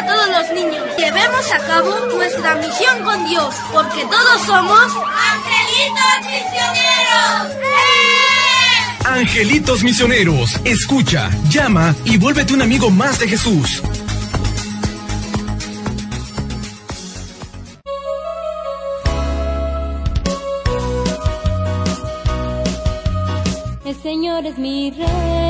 a todos los niños. Llevemos a cabo nuestra misión con Dios, porque todos somos angelitos misioneros. ¡Eh! Angelitos misioneros, escucha, llama y vuélvete un amigo más de Jesús. El Señor es mi rey,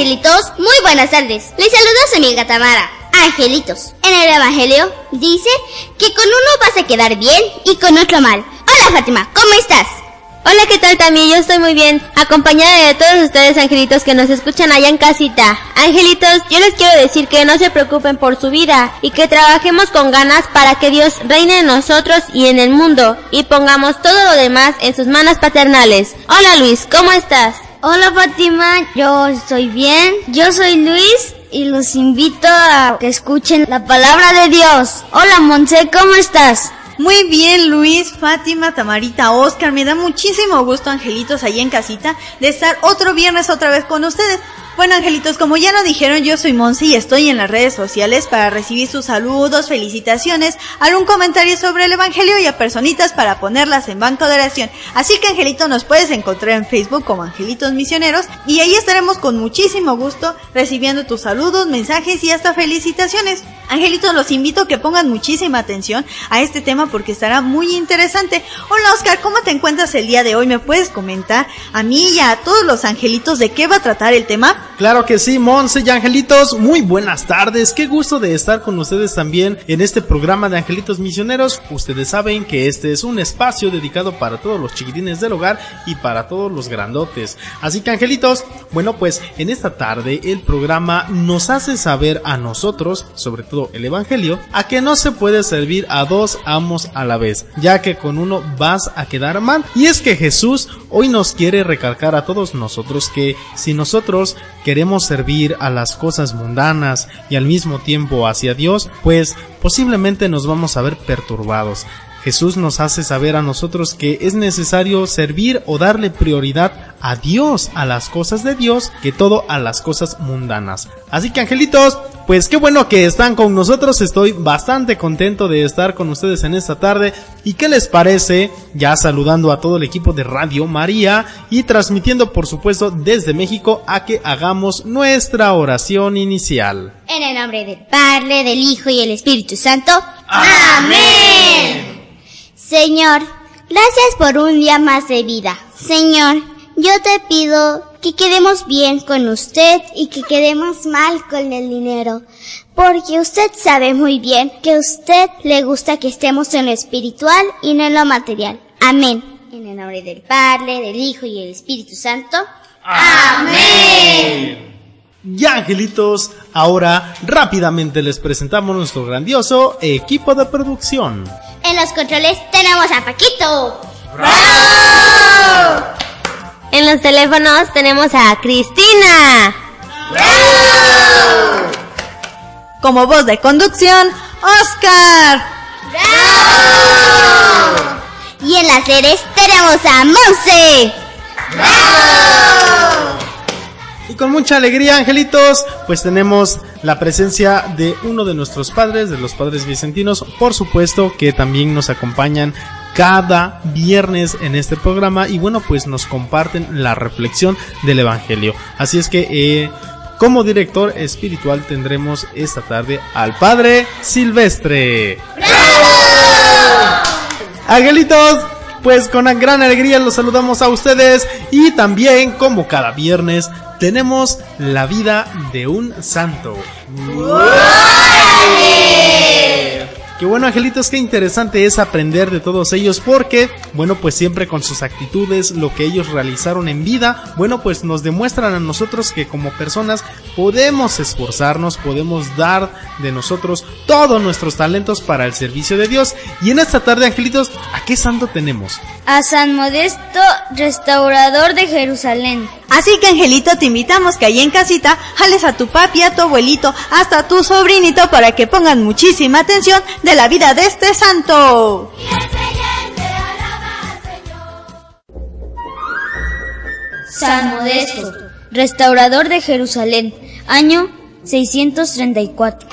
angelitos? Muy buenas tardes. Les saluda su amiga Tamara. Angelitos. En el Evangelio dice que con uno vas a quedar bien y con otro mal. Hola, Fátima, ¿cómo estás? Hola, ¿qué tal también? Yo estoy muy bien, acompañada de todos ustedes angelitos que nos escuchan allá en casita. Angelitos, yo les quiero decir que no se preocupen por su vida y que trabajemos con ganas para que Dios reine en nosotros y en el mundo y pongamos todo lo demás en sus manos paternales. Hola Luis, ¿cómo estás? Hola, Fátima, yo estoy bien. Yo soy Luis y los invito a que escuchen la palabra de Dios. Hola, Monse, ¿cómo estás? Muy bien, Luis, Fátima, Tamarita, Oscar. Me da muchísimo gusto, angelitos, ahí en casita, de estar otro viernes otra vez con ustedes. Bueno, angelitos, como ya nos dijeron, yo soy Monse y estoy en las redes sociales para recibir sus saludos, felicitaciones, algún comentario sobre el Evangelio y a personitas para ponerlas en banco de oración. Así que, Angelito, nos puedes encontrar en Facebook como Angelitos Misioneros y ahí estaremos con muchísimo gusto recibiendo tus saludos, mensajes y hasta felicitaciones. Angelitos, los invito a que pongan muchísima atención a este tema porque estará muy interesante. Hola, Oscar, ¿cómo te encuentras el día de hoy? ¿Me puedes comentar a mí y a todos los angelitos de qué va a tratar el tema? Claro que sí, Monse y Angelitos, muy buenas tardes, qué gusto de estar con ustedes también en este programa de Angelitos Misioneros. Ustedes saben que este es un espacio dedicado para todos los chiquitines del hogar y para todos los grandotes. Así que Angelitos, bueno pues en esta tarde el programa nos hace saber a nosotros, sobre todo el Evangelio, a que no se puede servir a dos amos a la vez, ya que con uno vas a quedar mal. Y es que Jesús hoy nos quiere recalcar a todos nosotros que si nosotros queremos servir a las cosas mundanas y al mismo tiempo hacia Dios, pues posiblemente nos vamos a ver perturbados. Jesús nos hace saber a nosotros que es necesario servir o darle prioridad a Dios, a las cosas de Dios, que todo a las cosas mundanas. Así que angelitos, pues qué bueno que están con nosotros, estoy bastante contento de estar con ustedes en esta tarde. ¿Y qué les parece? Ya saludando a todo el equipo de Radio María y transmitiendo por supuesto desde México a que hagamos nuestra oración inicial. En el nombre del Padre, del Hijo y del Espíritu Santo. Amén. Señor, gracias por un día más de vida. Señor, yo te pido que quedemos bien con usted y que quedemos mal con el dinero. Porque usted sabe muy bien que a usted le gusta que estemos en lo espiritual y no en lo material. Amén. En el nombre del Padre, del Hijo y del Espíritu Santo. Y angelitos, ahora rápidamente les presentamos nuestro grandioso equipo de producción. En los controles tenemos a Paquito. En los teléfonos tenemos a Cristina. Como voz de conducción, Oscar. Y en las redes tenemos a Monse. Y con mucha alegría, angelitos, pues tenemos la presencia de uno de nuestros padres, de los padres vicentinos, por supuesto que también nos acompañan cada viernes en este programa y bueno, pues nos comparten la reflexión del Evangelio. Así es que eh, como director espiritual tendremos esta tarde al Padre Silvestre. Angelitos, pues con gran alegría los saludamos a ustedes y también como cada viernes tenemos la vida de un santo. Qué bueno, angelitos, qué interesante es aprender de todos ellos porque, bueno, pues siempre con sus actitudes, lo que ellos realizaron en vida, bueno, pues nos demuestran a nosotros que como personas podemos esforzarnos, podemos dar de nosotros todos nuestros talentos para el servicio de Dios. Y en esta tarde, angelitos, ¿a qué santo tenemos? A San Modesto, restaurador de Jerusalén. Así que Angelito te invitamos que ahí en casita jales a tu papi, a tu abuelito, hasta a tu sobrinito para que pongan muchísima atención de la vida de este santo. San Modesto, restaurador de Jerusalén, año 634.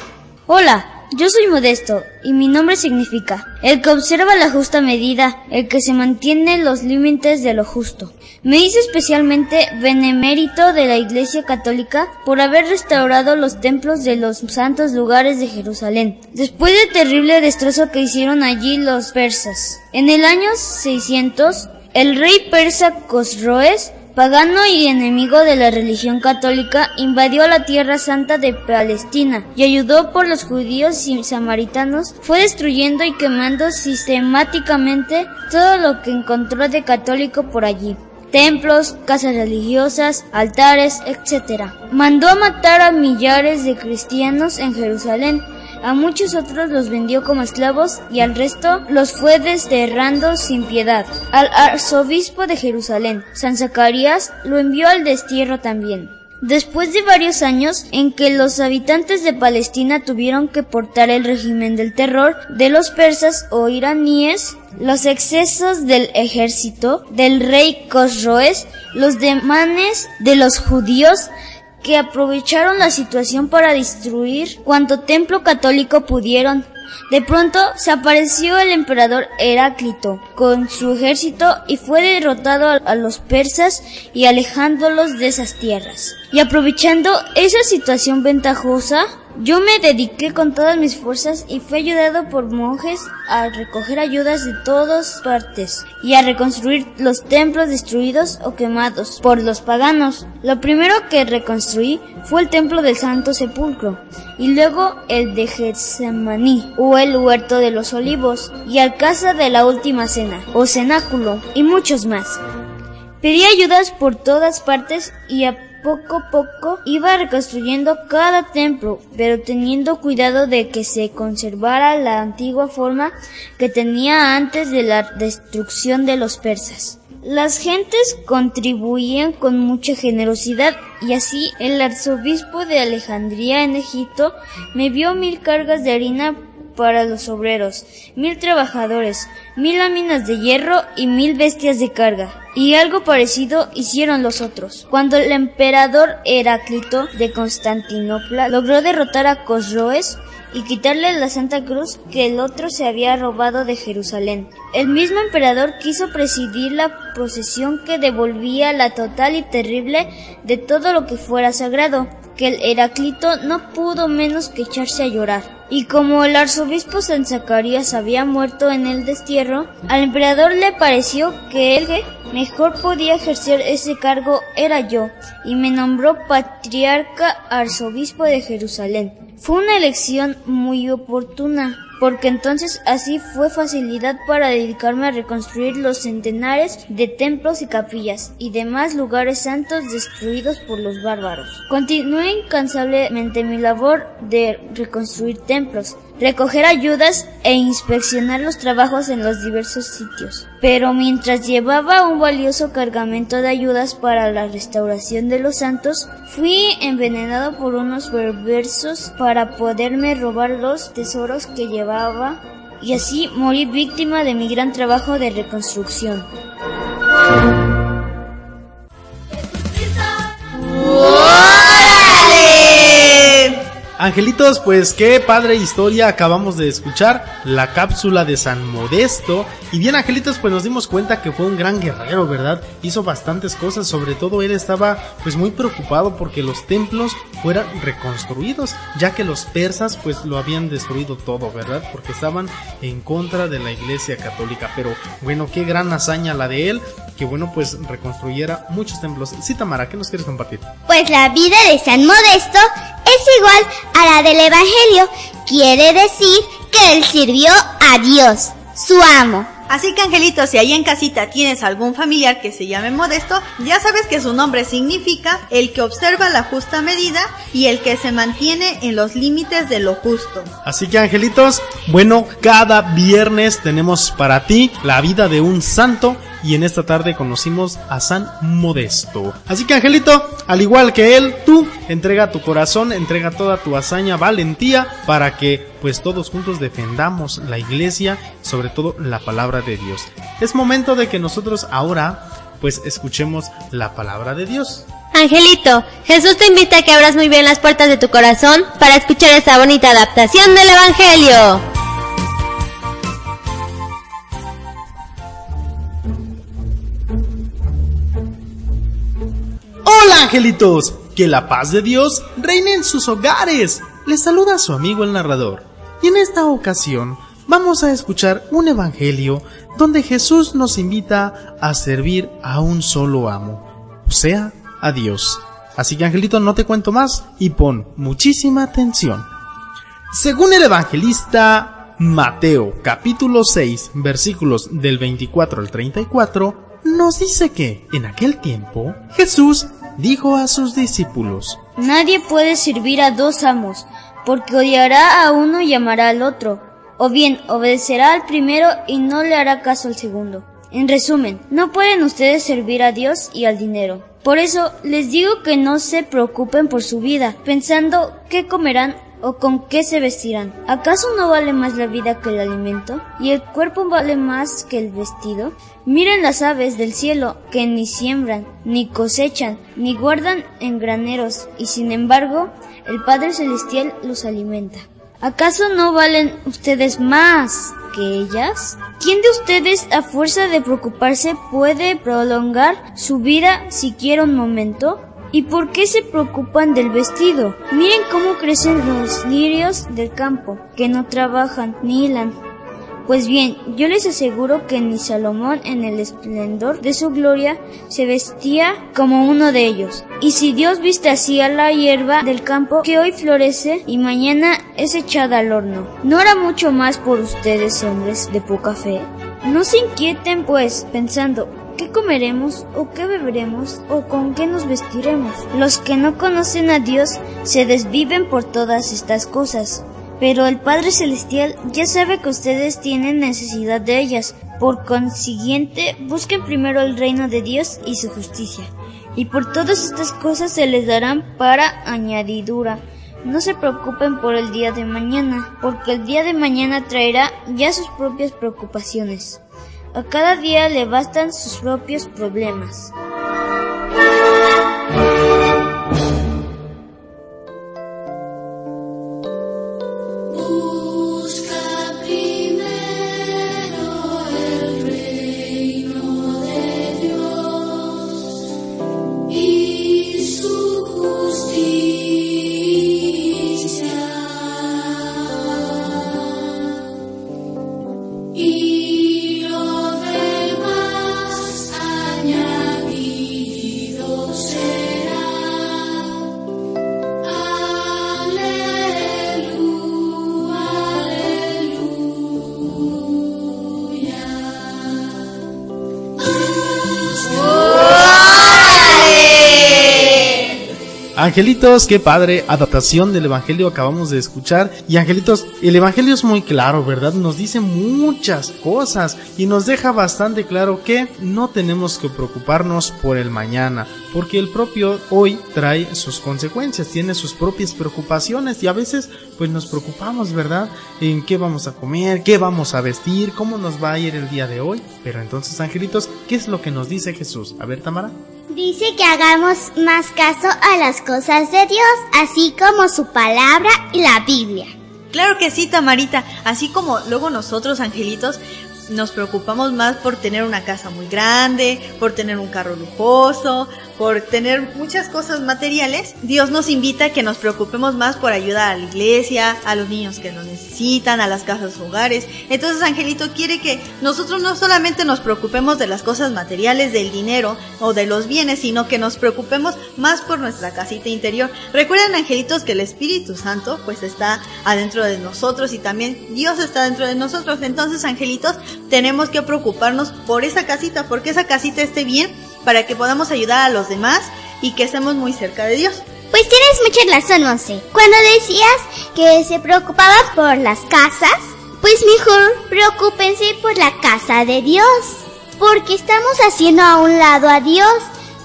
Hola, yo soy Modesto y mi nombre significa el que observa la justa medida, el que se mantiene en los límites de lo justo. Me hice especialmente benemérito de la Iglesia Católica por haber restaurado los templos de los santos lugares de Jerusalén, después del terrible destrozo que hicieron allí los persas. En el año 600, el rey persa Cosroes pagano y enemigo de la religión católica, invadió la tierra santa de Palestina y ayudó por los judíos y samaritanos, fue destruyendo y quemando sistemáticamente todo lo que encontró de católico por allí templos, casas religiosas, altares, etc. Mandó a matar a millares de cristianos en Jerusalén, a muchos otros los vendió como esclavos y al resto los fue desterrando sin piedad. Al arzobispo de Jerusalén, San Zacarías, lo envió al destierro también. Después de varios años en que los habitantes de Palestina tuvieron que portar el régimen del terror de los persas o iraníes, los excesos del ejército del rey Cosroes, los demanes de los judíos, que aprovecharon la situación para destruir cuanto templo católico pudieron. De pronto se apareció el emperador Heráclito con su ejército y fue derrotado a los persas y alejándolos de esas tierras. Y aprovechando esa situación ventajosa, yo me dediqué con todas mis fuerzas y fui ayudado por monjes a recoger ayudas de todas partes y a reconstruir los templos destruidos o quemados por los paganos. Lo primero que reconstruí fue el templo del Santo Sepulcro y luego el de Getsemaní o el huerto de los olivos y al casa de la última cena o cenáculo y muchos más. Pedí ayudas por todas partes y a poco a poco iba reconstruyendo cada templo, pero teniendo cuidado de que se conservara la antigua forma que tenía antes de la destrucción de los persas. Las gentes contribuían con mucha generosidad y así el arzobispo de Alejandría en Egipto me vio mil cargas de harina para los obreros, mil trabajadores, mil láminas de hierro y mil bestias de carga. Y algo parecido hicieron los otros. Cuando el emperador Heráclito de Constantinopla logró derrotar a Cosroes y quitarle la Santa Cruz que el otro se había robado de Jerusalén. El mismo emperador quiso presidir la procesión que devolvía la total y terrible de todo lo que fuera sagrado. Que el Heraclito no pudo menos que echarse a llorar. Y como el arzobispo San Zacarías había muerto en el destierro, al emperador le pareció que el que mejor podía ejercer ese cargo era yo, y me nombró patriarca arzobispo de Jerusalén. Fue una elección muy oportuna, porque entonces así fue facilidad para dedicarme a reconstruir los centenares de templos y capillas y demás lugares santos destruidos por los bárbaros. Continué incansablemente mi labor de reconstruir templos, recoger ayudas e inspeccionar los trabajos en los diversos sitios. Pero mientras llevaba un valioso cargamento de ayudas para la restauración de los santos, fui envenenado por unos perversos para poderme robar los tesoros que llevaba y así morí víctima de mi gran trabajo de reconstrucción. Angelitos, pues qué padre historia acabamos de escuchar, la cápsula de San Modesto. Y bien, Angelitos, pues nos dimos cuenta que fue un gran guerrero, ¿verdad? Hizo bastantes cosas, sobre todo él estaba pues muy preocupado porque los templos fueran reconstruidos, ya que los persas pues lo habían destruido todo, ¿verdad? Porque estaban en contra de la iglesia católica. Pero bueno, qué gran hazaña la de él, que bueno, pues reconstruyera muchos templos. Sí, Tamara, ¿qué nos quieres compartir? Pues la vida de San Modesto es igual a la del Evangelio. Quiere decir que él sirvió a Dios, su amo. Así que Angelito, si ahí en casita tienes algún familiar que se llame Modesto, ya sabes que su nombre significa el que observa la justa medida y el que se mantiene en los límites de lo justo. Así que angelitos, bueno, cada viernes tenemos para ti la vida de un santo y en esta tarde conocimos a San Modesto. Así que angelito, al igual que él, tú entrega tu corazón, entrega toda tu hazaña, valentía para que pues todos juntos defendamos la iglesia, sobre todo la palabra de Dios. Es momento de que nosotros ahora pues escuchemos la palabra de Dios. Angelito, Jesús te invita a que abras muy bien las puertas de tu corazón para escuchar esta bonita adaptación del Evangelio. Hola angelitos, que la paz de Dios reine en sus hogares. Les saluda su amigo el narrador. Y en esta ocasión vamos a escuchar un evangelio donde Jesús nos invita a servir a un solo amo, o sea, a Dios. Así que angelito no te cuento más y pon muchísima atención. Según el evangelista Mateo capítulo 6 versículos del 24 al 34, nos dice que en aquel tiempo Jesús dijo a sus discípulos, Nadie puede servir a dos amos, porque odiará a uno y amará al otro, o bien obedecerá al primero y no le hará caso al segundo. En resumen, no pueden ustedes servir a Dios y al dinero. Por eso les digo que no se preocupen por su vida, pensando qué comerán o con qué se vestirán. ¿Acaso no vale más la vida que el alimento? ¿Y el cuerpo vale más que el vestido? Miren las aves del cielo, que ni siembran, ni cosechan, ni guardan en graneros, y sin embargo, el Padre Celestial los alimenta. ¿Acaso no valen ustedes más que ellas? ¿Quién de ustedes a fuerza de preocuparse puede prolongar su vida siquiera un momento? ¿Y por qué se preocupan del vestido? Miren cómo crecen los lirios del campo, que no trabajan ni hilan. Pues bien, yo les aseguro que ni Salomón en el esplendor de su gloria se vestía como uno de ellos. Y si Dios viste así a la hierba del campo que hoy florece y mañana es echada al horno, ¿no hará mucho más por ustedes hombres de poca fe? No se inquieten pues pensando, ¿Qué comeremos o qué beberemos o con qué nos vestiremos? Los que no conocen a Dios se desviven por todas estas cosas. Pero el Padre Celestial ya sabe que ustedes tienen necesidad de ellas. Por consiguiente, busquen primero el reino de Dios y su justicia. Y por todas estas cosas se les darán para añadidura. No se preocupen por el día de mañana, porque el día de mañana traerá ya sus propias preocupaciones. A cada día le bastan sus propios problemas. Angelitos, qué padre adaptación del Evangelio acabamos de escuchar. Y Angelitos, el Evangelio es muy claro, ¿verdad? Nos dice muchas cosas y nos deja bastante claro que no tenemos que preocuparnos por el mañana, porque el propio hoy trae sus consecuencias, tiene sus propias preocupaciones y a veces pues nos preocupamos, ¿verdad? En qué vamos a comer, qué vamos a vestir, cómo nos va a ir el día de hoy. Pero entonces, Angelitos, ¿qué es lo que nos dice Jesús? A ver, Tamara. Dice que hagamos más caso a las cosas de Dios, así como su palabra y la Biblia. Claro que sí, Tamarita. Así como luego nosotros, angelitos, nos preocupamos más por tener una casa muy grande, por tener un carro lujoso, por tener muchas cosas materiales, Dios nos invita a que nos preocupemos más por ayudar a la iglesia, a los niños que lo necesitan, a las casas hogares. Entonces Angelito quiere que nosotros no solamente nos preocupemos de las cosas materiales, del dinero o de los bienes, sino que nos preocupemos más por nuestra casita interior. Recuerden Angelitos que el Espíritu Santo pues está adentro de nosotros y también Dios está dentro de nosotros. Entonces Angelitos tenemos que preocuparnos por esa casita, porque esa casita esté bien para que podamos ayudar a los demás y que estemos muy cerca de Dios. Pues tienes mucha razón, Monse. Cuando decías que se preocupaban por las casas, pues mejor preocúpense por la casa de Dios. Porque estamos haciendo a un lado a Dios.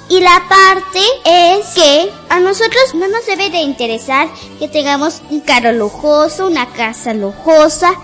Y la parte es que a nosotros no nos debe de interesar que tengamos un carro lujoso, una casa lujosa.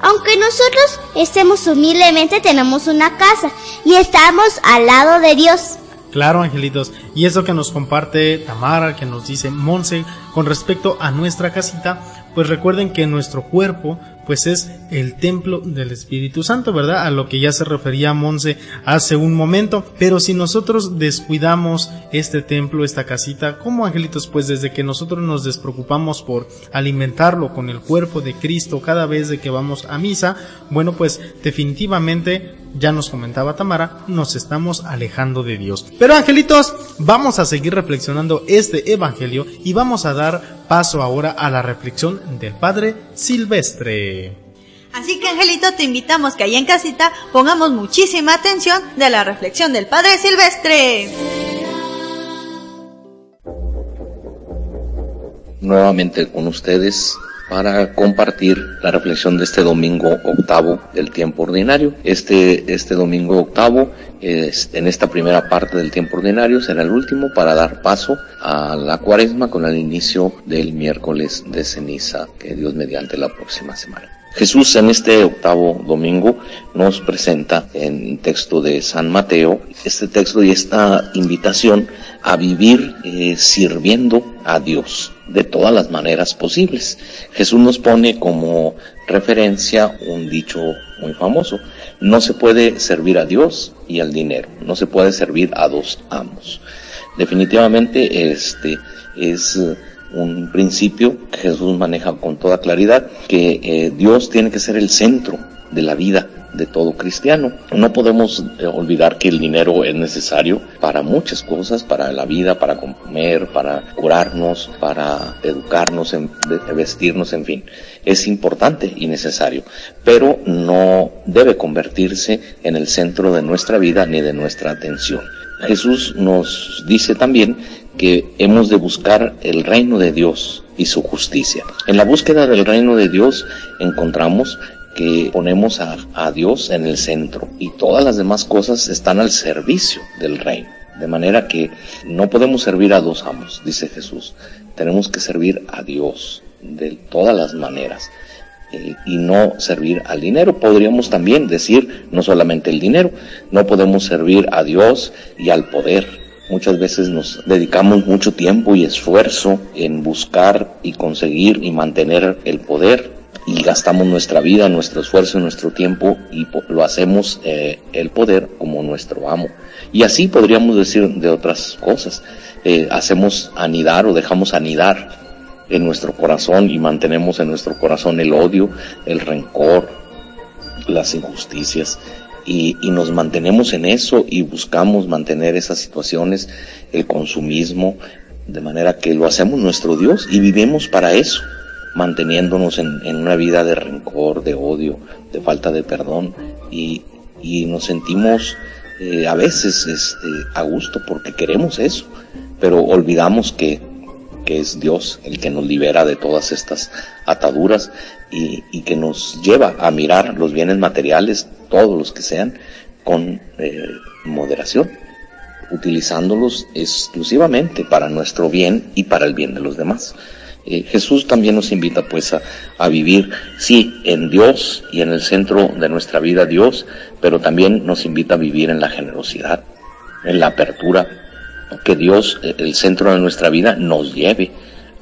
Aunque nosotros estemos humildemente, tenemos una casa y estamos al lado de Dios. Claro, angelitos. Y eso que nos comparte Tamara, que nos dice Monse, con respecto a nuestra casita, pues recuerden que nuestro cuerpo, pues es el templo del Espíritu Santo, ¿verdad? A lo que ya se refería Monse hace un momento. Pero si nosotros descuidamos este templo, esta casita, como angelitos, pues desde que nosotros nos despreocupamos por alimentarlo con el cuerpo de Cristo cada vez de que vamos a misa, bueno, pues definitivamente ya nos comentaba Tamara, nos estamos alejando de Dios. Pero angelitos, vamos a seguir reflexionando este evangelio y vamos a dar paso ahora a la reflexión del Padre Silvestre. Así que Angelito te invitamos que ahí en casita pongamos muchísima atención de la reflexión del Padre Silvestre. Nuevamente con ustedes para compartir la reflexión de este domingo octavo del tiempo ordinario. Este, este domingo octavo, es, en esta primera parte del tiempo ordinario, será el último para dar paso a la cuaresma con el inicio del miércoles de ceniza, que Dios mediante la próxima semana. Jesús en este octavo domingo nos presenta en texto de San Mateo este texto y esta invitación a vivir eh, sirviendo a Dios de todas las maneras posibles. Jesús nos pone como referencia un dicho muy famoso. No se puede servir a Dios y al dinero. No se puede servir a dos amos. Definitivamente este es un principio que Jesús maneja con toda claridad, que eh, Dios tiene que ser el centro de la vida de todo cristiano. No podemos eh, olvidar que el dinero es necesario para muchas cosas, para la vida, para comer, para curarnos, para educarnos, en, vestirnos, en fin. Es importante y necesario, pero no debe convertirse en el centro de nuestra vida ni de nuestra atención. Jesús nos dice también que hemos de buscar el reino de Dios y su justicia. En la búsqueda del reino de Dios encontramos que ponemos a, Dios en el centro y todas las demás cosas están al servicio del reino. De manera que no podemos servir a dos amos, dice Jesús. Tenemos que servir a Dios de todas las maneras eh, y no servir al dinero. Podríamos también decir no solamente el dinero, no podemos servir a Dios y al poder. Muchas veces nos dedicamos mucho tiempo y esfuerzo en buscar y conseguir y mantener el poder y gastamos nuestra vida, nuestro esfuerzo, nuestro tiempo y lo hacemos eh, el poder como nuestro amo. Y así podríamos decir de otras cosas. Eh, hacemos anidar o dejamos anidar en nuestro corazón y mantenemos en nuestro corazón el odio, el rencor, las injusticias. Y, y nos mantenemos en eso y buscamos mantener esas situaciones, el consumismo, de manera que lo hacemos nuestro Dios y vivimos para eso manteniéndonos en, en, una vida de rencor, de odio, de falta de perdón y, y nos sentimos eh, a veces este, a gusto porque queremos eso, pero olvidamos que que es Dios el que nos libera de todas estas ataduras y, que nos lleva a mirar los bienes materiales, todos los que sean, con eh, moderación, utilizándolos exclusivamente para nuestro bien y para el bien de los demás. Eh, Jesús también nos invita pues a, vivir, sí, en Dios y en el centro de nuestra vida Dios, pero también nos invita a vivir en la generosidad, en la apertura, que Dios, eh, el centro de nuestra vida, nos lleve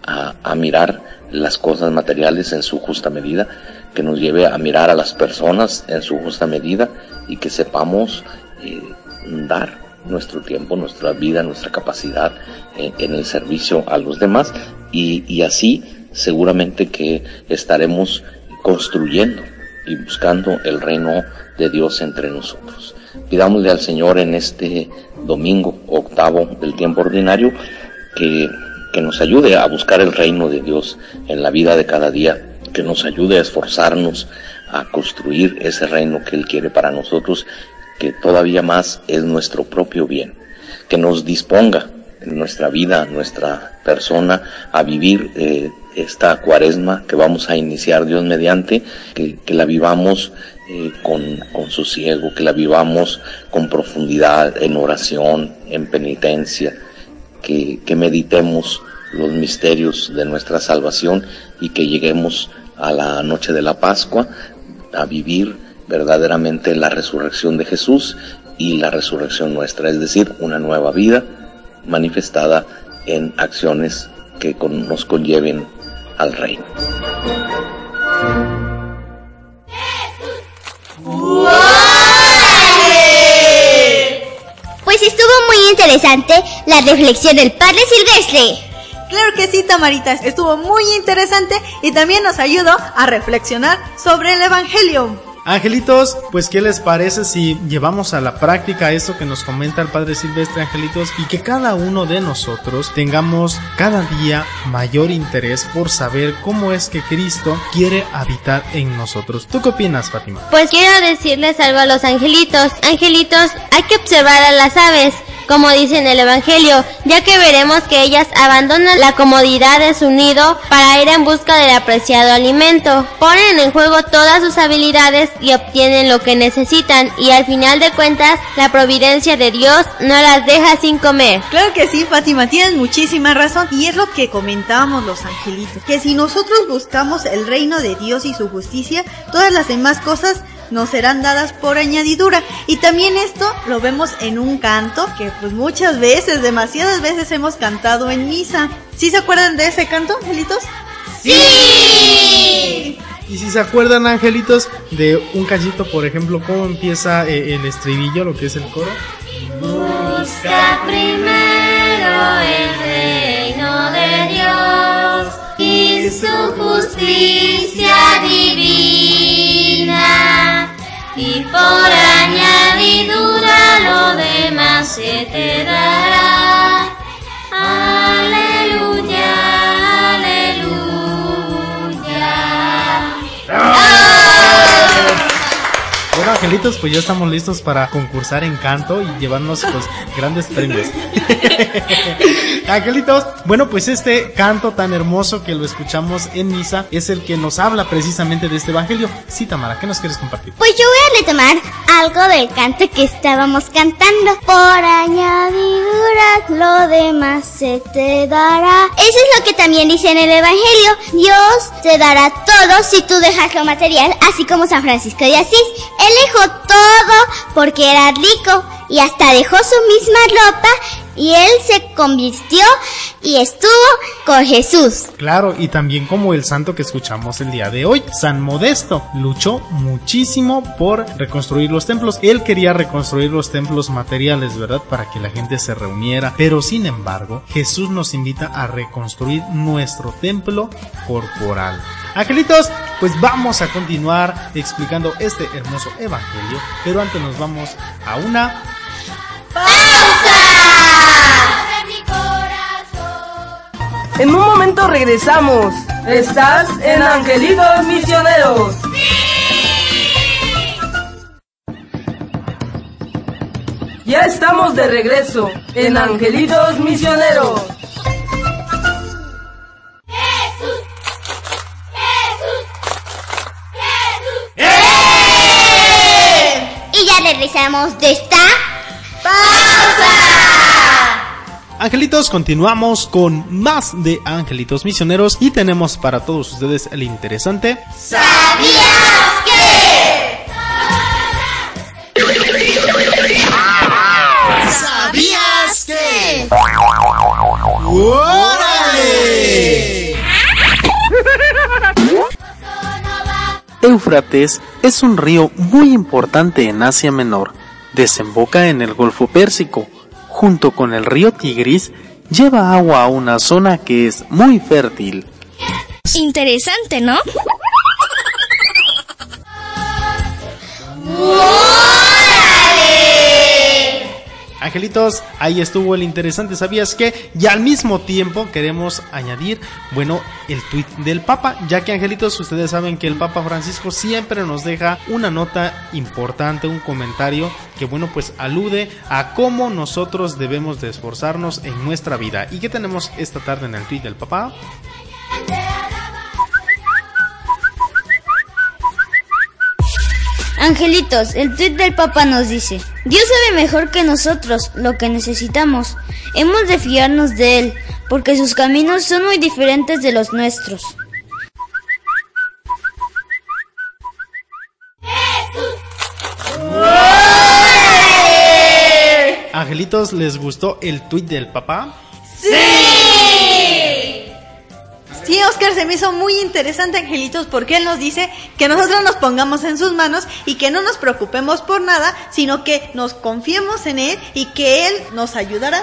a, mirar las cosas materiales en su justa medida, que nos lleve a mirar a las personas en su justa medida y que sepamos eh, dar nuestro tiempo, nuestra vida, nuestra capacidad en, en el servicio a los demás y, y, así seguramente que estaremos construyendo y buscando el reino de Dios entre nosotros. Pidámosle al Señor en este domingo octavo del tiempo ordinario que, que nos ayude a buscar el reino de Dios en la vida de cada día, que nos ayude a esforzarnos a construir ese reino que Él quiere para nosotros, que todavía más es nuestro propio bien, que nos disponga en nuestra vida, nuestra persona, a vivir eh, esta cuaresma que vamos a iniciar Dios mediante, que, que la vivamos con, con sosiego, que la vivamos con profundidad, en oración, en penitencia, que, que meditemos los misterios de nuestra salvación y que lleguemos a la noche de la Pascua a vivir verdaderamente la resurrección de Jesús y la resurrección nuestra, es decir, una nueva vida manifestada en acciones que con, nos conlleven al reino. Pues estuvo muy interesante la reflexión del Padre Silvestre. Claro que sí, Tamarita, estuvo muy interesante y también nos ayudó a reflexionar sobre el Evangelio. Angelitos, pues ¿qué les parece si llevamos a la práctica esto que nos comenta el Padre Silvestre Angelitos y que cada uno de nosotros tengamos cada día mayor interés por saber cómo es que Cristo quiere habitar en nosotros? ¿Tú qué opinas, Fátima? Pues quiero decirles algo a los angelitos. Angelitos, hay que observar a las aves como dice en el Evangelio, ya que veremos que ellas abandonan la comodidad de su nido para ir en busca del apreciado alimento. Ponen en juego todas sus habilidades y obtienen lo que necesitan y al final de cuentas la providencia de Dios no las deja sin comer. Claro que sí, Fátima, tienes muchísima razón y es lo que comentábamos los angelitos, que si nosotros buscamos el reino de Dios y su justicia, todas las demás cosas nos serán dadas por añadidura. Y también esto lo vemos en un canto que pues muchas veces, demasiadas veces hemos cantado en misa. ¿Sí se acuerdan de ese canto, angelitos? ¡Sí! Y si se acuerdan, angelitos, de un cachito, por ejemplo, cómo empieza eh, el estribillo, lo que es el coro. Busca primero el reino de Dios y su justicia divina y por añadidura lo demás se te dará. Angelitos, pues ya estamos listos para concursar en canto y llevarnos pues grandes premios. angelitos, bueno, pues este canto tan hermoso que lo escuchamos en misa es el que nos habla precisamente de este evangelio. Sí, Tamara, ¿qué nos quieres compartir? Pues yo voy a retomar algo del canto que estábamos cantando. Por añadidura lo demás se te dará. Eso es lo que también dice en el evangelio. Dios te dará todo si tú dejas lo material, así como San Francisco de Asís. Dejó todo porque era rico y hasta dejó su misma ropa y él se convirtió y estuvo con Jesús. Claro, y también como el santo que escuchamos el día de hoy, San Modesto, luchó muchísimo por reconstruir los templos. Él quería reconstruir los templos materiales, ¿verdad? Para que la gente se reuniera. Pero sin embargo, Jesús nos invita a reconstruir nuestro templo corporal. Angelitos, pues vamos a continuar explicando este hermoso evangelio, pero antes nos vamos a una En un momento regresamos. Estás en Angelitos Misioneros. ¡Sí! Ya estamos de regreso en Angelitos Misioneros. Jesús. ¡Jesús! ¡Jesús! ¡Eh! Y ya regresamos desde este Angelitos, continuamos con más de Angelitos Misioneros y tenemos para todos ustedes el interesante. ¿Sabías que? Éufrates es un río muy importante en Asia Menor. Desemboca en el Golfo Pérsico. Junto con el río Tigris, lleva agua a una zona que es muy fértil. Interesante, ¿no? Angelitos, ahí estuvo el interesante, ¿sabías que? Y al mismo tiempo queremos añadir, bueno, el tweet del Papa, ya que Angelitos, ustedes saben que el Papa Francisco siempre nos deja una nota importante, un comentario que, bueno, pues alude a cómo nosotros debemos de esforzarnos en nuestra vida. ¿Y qué tenemos esta tarde en el tweet del Papa? Angelitos, el tweet del Papa nos dice, Dios sabe mejor que nosotros lo que necesitamos. Hemos de fiarnos de Él, porque sus caminos son muy diferentes de los nuestros. Angelitos, ¿les gustó el tweet del Papa? Sí, Oscar, se me hizo muy interesante, Angelitos, porque él nos dice que nosotros nos pongamos en sus manos y que no nos preocupemos por nada, sino que nos confiemos en él y que él nos ayudará.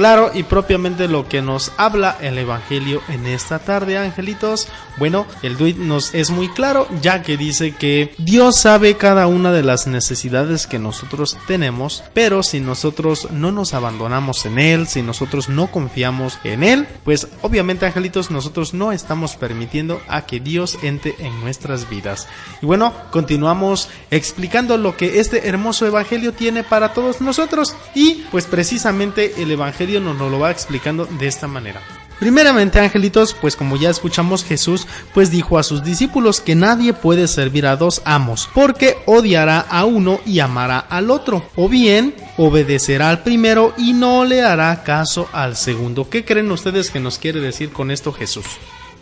Claro, y propiamente lo que nos habla el Evangelio en esta tarde, angelitos. Bueno, el tweet nos es muy claro, ya que dice que Dios sabe cada una de las necesidades que nosotros tenemos, pero si nosotros no nos abandonamos en Él, si nosotros no confiamos en Él, pues obviamente, angelitos, nosotros no estamos permitiendo a que Dios entre en nuestras vidas. Y bueno, continuamos explicando lo que este hermoso Evangelio tiene para todos nosotros. Y pues precisamente el Evangelio nos, nos lo va explicando de esta manera. Primeramente, angelitos, pues como ya escuchamos, Jesús pues dijo a sus discípulos que nadie puede servir a dos amos, porque odiará a uno y amará al otro, o bien obedecerá al primero y no le hará caso al segundo. ¿Qué creen ustedes que nos quiere decir con esto Jesús?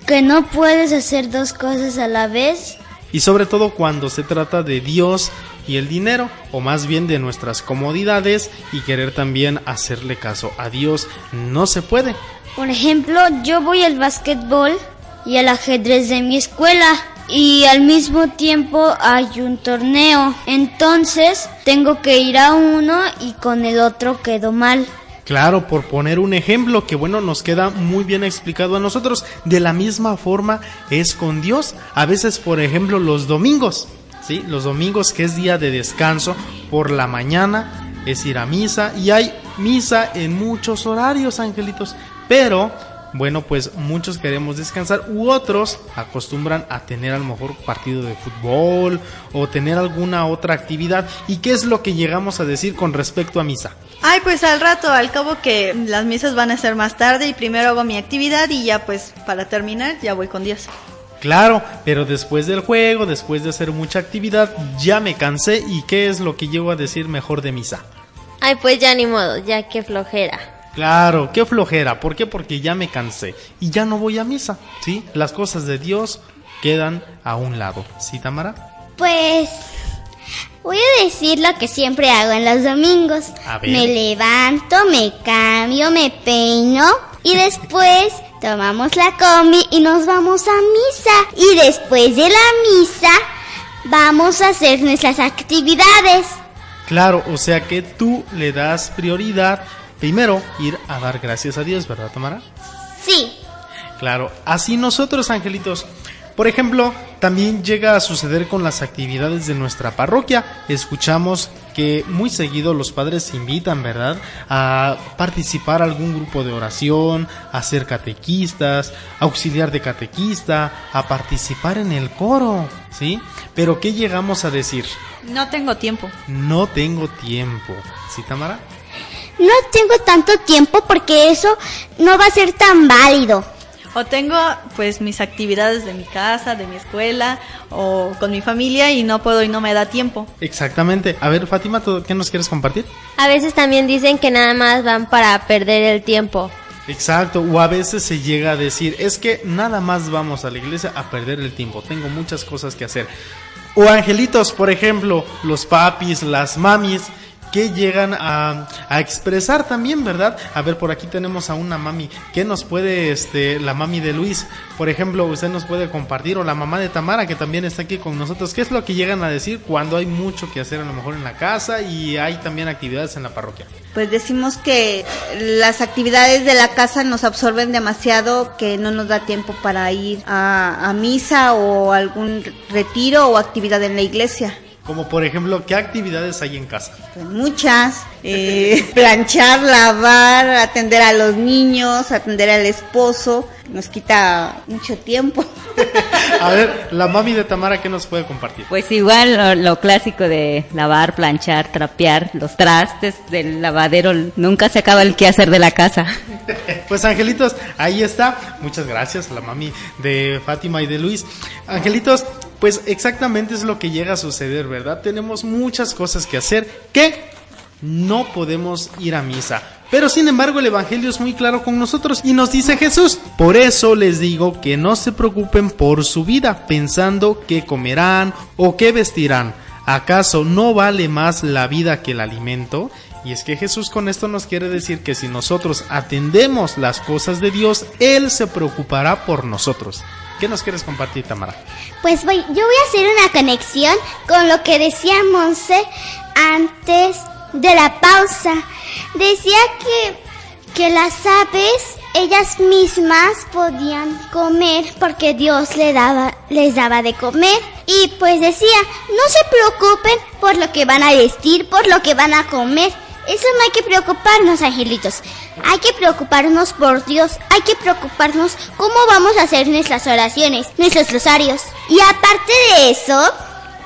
Que no puedes hacer dos cosas a la vez. y sobre todo cuando se trata de Dios y el dinero, o más bien de nuestras comodidades y querer también hacerle caso a Dios, no se puede. Por ejemplo, yo voy al básquetbol y al ajedrez de mi escuela y al mismo tiempo hay un torneo. Entonces tengo que ir a uno y con el otro quedo mal. Claro, por poner un ejemplo que bueno nos queda muy bien explicado a nosotros, de la misma forma es con Dios. A veces, por ejemplo, los domingos, Los domingos que es día de descanso por la mañana es ir a misa y hay misa en muchos horarios, angelitos, pero bueno, pues muchos queremos descansar u otros acostumbran a tener a lo mejor partido de fútbol o tener alguna otra actividad. ¿Y qué es lo que llegamos a decir con respecto a misa? Ay, pues al rato, al cabo que las misas van a ser más tarde y primero hago mi actividad y ya pues para terminar ya voy con Dios. Claro, pero después del juego, después de hacer mucha actividad, ya me cansé y qué es lo que llego a decir mejor de misa. Ay, pues ya ni modo, ya qué flojera. Claro, qué flojera. ¿Por qué? Porque ya me cansé y ya no voy a misa, ¿sí? Las cosas de Dios quedan a un lado, ¿sí, Tamara? Pues voy a decir lo que siempre hago en los domingos. A ver. Me levanto, me cambio, me peino y después tomamos la combi y nos vamos a misa. Y después de la misa vamos a hacer nuestras actividades. Claro, o sea que tú le das prioridad primero ir a dar gracias a Dios, ¿verdad, Tamara? Sí, Claro, así nosotros, angelitos. Por ejemplo, también llega a suceder con las actividades de nuestra parroquia. Escuchamos que muy seguido los padres se invitan, ¿verdad? A participar algún grupo de oración, a ser catequistas, auxiliar de catequista, a participar en el coro, ¿sí? Pero ¿qué llegamos a decir? No tengo tiempo. No tengo tiempo, ¿sí, Tamara? no tengo tanto tiempo porque eso no va a ser tan válido. O tengo pues mis actividades de mi casa, de mi escuela o con mi familia y no puedo y no me da tiempo. Exactamente. A ver, Fátima, ¿tú ¿qué nos quieres compartir? A veces también dicen que nada más van para perder el tiempo. Exacto, o a veces se llega a decir, es que nada más vamos a la iglesia a perder el tiempo, tengo muchas cosas que hacer. O angelitos, por ejemplo, los papis, las mamis, que llegan a, a expresar también, ¿verdad? A ver, por aquí tenemos a una mami. ¿Qué nos puede, este, la mami de Luis? Por ejemplo, usted nos puede compartir, o la mamá de Tamara, que también está aquí con nosotros. ¿Qué es lo que llegan a decir cuando hay mucho que hacer a lo mejor en la casa y hay también actividades en la parroquia? Pues decimos que las actividades de la casa nos absorben demasiado, que no nos da tiempo para ir a, a misa o algún retiro o actividad en la iglesia. Como por ejemplo, ¿qué actividades hay en casa? Pues muchas, eh, planchar, lavar, atender a los niños, atender al esposo, nos quita mucho tiempo. A ver, la mami de Tamara, ¿qué nos puede compartir? Pues igual lo, lo clásico de lavar, planchar, trapear, los trastes del lavadero, nunca se acaba el quehacer de la casa. Pues angelitos, ahí está. Muchas gracias a la mami de Fátima y de Luis. Angelitos, pues exactamente es lo que llega a suceder, ¿verdad? Tenemos muchas cosas que hacer que no podemos ir a misa. Pero sin embargo el Evangelio es muy claro con nosotros y nos dice Jesús, por eso les digo que no se preocupen por su vida pensando qué comerán o qué vestirán. ¿Acaso no vale más la vida que el alimento? Y es que Jesús con esto nos quiere decir que si nosotros atendemos las cosas de Dios, Él se preocupará por nosotros. ¿Qué nos quieres compartir, Tamara? Pues voy, yo voy a hacer una conexión con lo que decía Monse antes de la pausa. Decía que, que las aves, ellas mismas podían comer porque Dios le daba, les daba de comer. Y pues decía, no se preocupen por lo que van a vestir, por lo que van a comer. Eso no hay que preocuparnos, angelitos. Hay que preocuparnos por Dios. Hay que preocuparnos cómo vamos a hacer nuestras oraciones, nuestros rosarios. Y aparte de eso,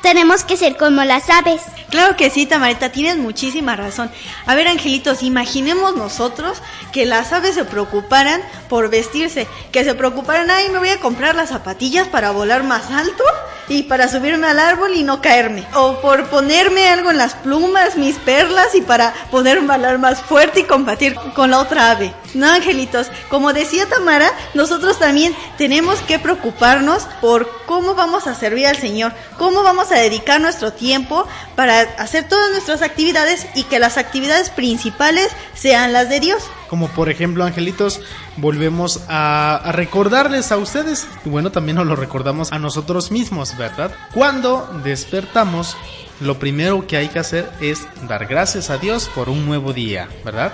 tenemos que ser como las aves. Claro que sí, Tamarita, tienes muchísima razón. A ver, angelitos, imaginemos nosotros que las aves se preocuparan por vestirse, que se preocuparan, ay, me voy a comprar las zapatillas para volar más alto y para subirme al árbol y no caerme. O por ponerme algo en las plumas, mis perlas y para poder volar más fuerte y combatir con la otra ave. No, angelitos, como decía Tamara, nosotros también tenemos que preocuparnos por cómo vamos a servir al Señor, cómo vamos a dedicar nuestro tiempo para hacer todas nuestras actividades y que las actividades principales sean las de Dios. Como por ejemplo, angelitos, volvemos a, recordarles a ustedes, y bueno, también nos lo recordamos a nosotros mismos, ¿verdad? Cuando despertamos, lo primero que hay que hacer es dar gracias a Dios por un nuevo día, ¿verdad?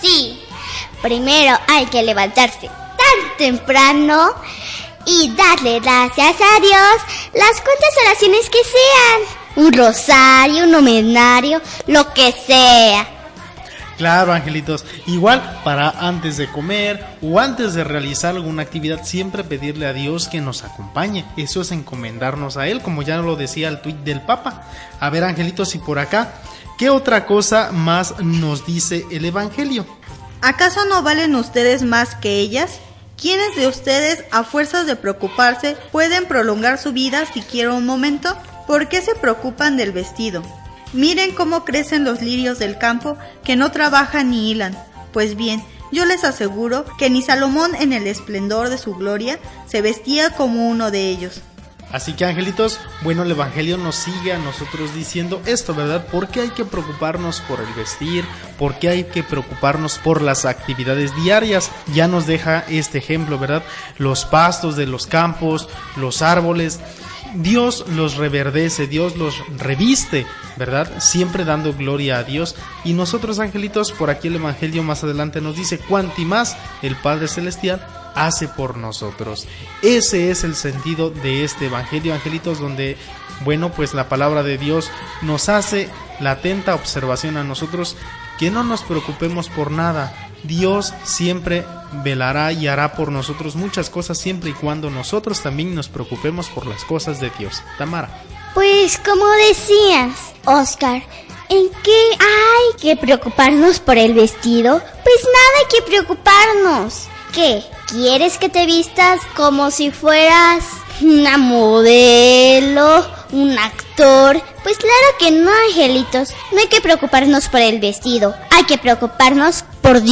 Sí, primero hay que levantarse tan temprano y darle gracias a Dios las cuantas oraciones que sean. Un rosario, un novenario, lo que sea. Claro, angelitos. Igual para antes de comer o antes de realizar alguna actividad, siempre pedirle a Dios que nos acompañe. Eso es encomendarnos a Él, como ya lo decía el tuit del Papa. A ver, angelitos, y por acá, ¿qué otra cosa más nos dice el Evangelio? ¿Acaso no valen ustedes más que ellas? ¿Quiénes de ustedes, a fuerzas de preocuparse, pueden prolongar su vida siquiera un momento? ¿Por qué se preocupan del vestido? Miren cómo crecen los lirios del campo, que no trabajan ni hilan. Pues bien, yo les aseguro que ni Salomón en el esplendor de su gloria se vestía como uno de ellos. Así que angelitos, bueno, el Evangelio nos sigue a nosotros diciendo esto, ¿verdad? ¿Por qué hay que preocuparnos por el vestir? ¿Por qué hay que preocuparnos por las actividades diarias? Ya nos deja este ejemplo, ¿verdad? Los pastos de los campos, los árboles. Dios los reverdece, Dios los reviste, ¿verdad? Siempre dando gloria a Dios. Y nosotros, angelitos, por aquí el Evangelio más adelante nos dice, cuanti más el Padre Celestial hace por nosotros. Ese es el sentido de este Evangelio, angelitos, donde, bueno, pues la palabra de Dios nos hace la atenta observación a nosotros que no nos preocupemos por nada. Dios siempre velará y hará por nosotros muchas cosas siempre y cuando nosotros también nos preocupemos por las cosas de Dios. Tamara. Pues como decías, Oscar, ¿en qué hay que preocuparnos por el vestido? Pues nada hay que preocuparnos. ¿Qué? ¿Quieres que te vistas como si fueras una modelo, un actor? Pues claro que no, angelitos. No hay que preocuparnos por el vestido, hay que preocuparnos por.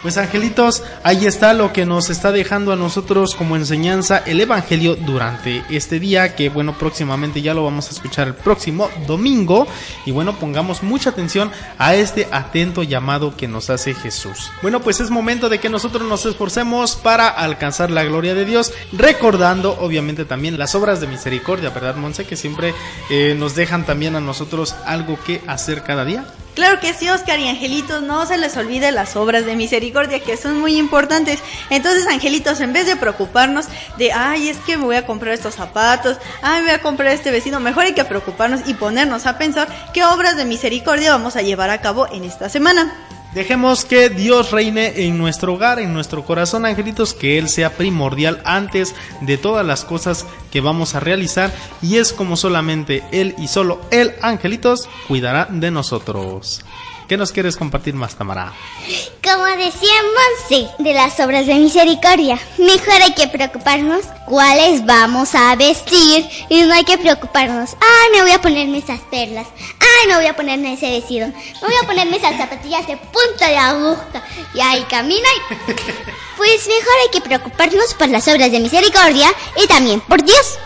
Pues angelitos, ahí está lo que nos está dejando a nosotros como enseñanza el Evangelio durante este día, que bueno, próximamente ya lo vamos a escuchar el próximo domingo. Y bueno, pongamos mucha atención a este atento llamado que nos hace Jesús. Bueno, pues es momento de que nosotros nos esforcemos para alcanzar la gloria de Dios, recordando obviamente también las obras de misericordia, ¿verdad, Monse? Que siempre eh, nos dejan también a nosotros algo que hacer cada día. Claro que sí, Oscar y Angelitos, no se les olvide las obras de misericordia que son muy importantes. Entonces, Angelitos, en vez de preocuparnos de, ay, es que me voy a comprar estos zapatos, ay, me voy a comprar este vecino, mejor hay que preocuparnos y ponernos a pensar qué obras de misericordia vamos a llevar a cabo en esta semana. Dejemos que Dios reine en nuestro hogar, en nuestro corazón, angelitos, que Él sea primordial antes de todas las cosas que vamos a realizar y es como solamente Él y solo Él, angelitos, cuidará de nosotros. ¿Qué nos quieres compartir más, Tamara? Como decía Monse, de las obras de misericordia, mejor hay que preocuparnos cuáles vamos a vestir y no hay que preocuparnos, ay, me voy a ponerme esas perlas, ay, no voy a ponerme ese vestido, no voy a ponerme esas zapatillas de punta de aguja y ahí camina y... Pues mejor hay que preocuparnos por las obras de misericordia y también por Dios.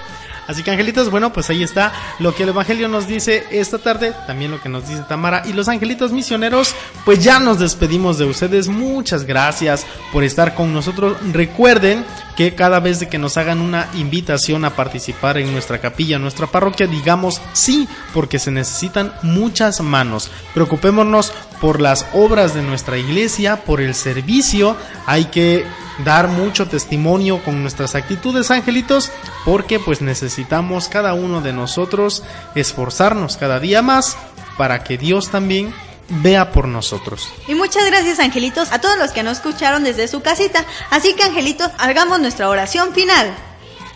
Así que angelitos, bueno, pues ahí está lo que el Evangelio nos dice esta tarde, también lo que nos dice Tamara y los angelitos misioneros, pues ya nos despedimos de ustedes. Muchas gracias por estar con nosotros. Recuerden que cada vez que nos hagan una invitación a participar en nuestra capilla, nuestra parroquia, digamos sí, porque se necesitan muchas manos. Preocupémonos por las obras de nuestra iglesia, por el servicio, hay que dar mucho testimonio con nuestras actitudes, angelitos, porque pues necesitamos cada uno de nosotros esforzarnos cada día más para que Dios también vea por nosotros. Y muchas gracias, angelitos, a todos los que nos escucharon desde su casita. Así que, angelitos, hagamos nuestra oración final.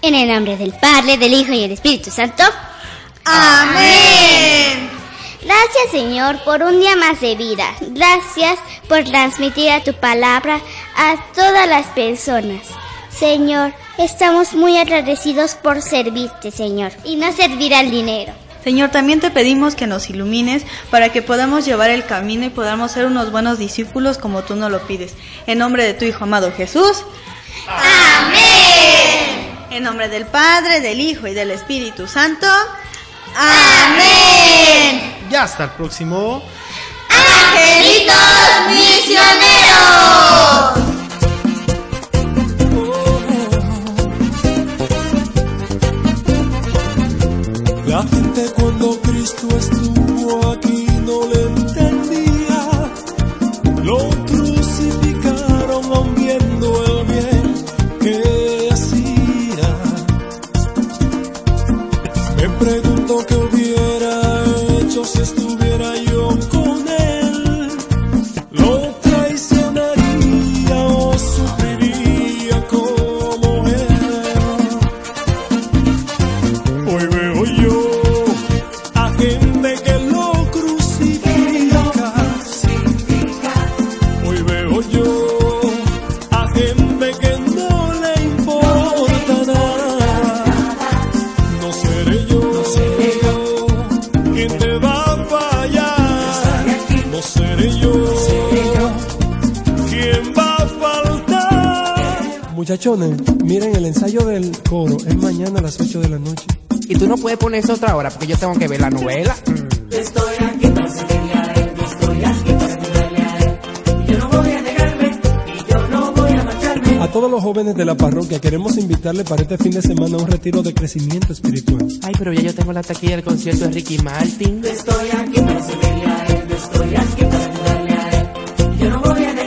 En el nombre del Padre, del Hijo y del Espíritu Santo. Amén. Gracias Señor por un día más de vida. Gracias por transmitir a tu palabra a todas las personas. Señor, estamos muy agradecidos por servirte, Señor, y no servir al dinero. Señor, también te pedimos que nos ilumines para que podamos llevar el camino y podamos ser unos buenos discípulos como tú nos lo pides. En nombre de tu Hijo amado Jesús. Amén. En nombre del Padre, del Hijo y del Espíritu Santo. Amén. Ya hasta el próximo. Angelitos misioneros. La gente cuando Cristo estuvo aquí no le Muchachones, miren, el ensayo del coro es mañana a las 8 de la noche. Y tú no puedes poner eso otra hora porque yo tengo que ver la novela. Estoy aquí él, estoy aquí a él. Y yo no voy a negarme, y yo no voy a marcharme. A todos los jóvenes de la parroquia queremos invitarles para este fin de semana a un retiro de crecimiento espiritual. Ay, pero ya yo tengo la taquilla del concierto de Ricky Martin. Estoy aquí para servirle a él, estoy aquí para ayudarle a él. Y yo no voy a negarme,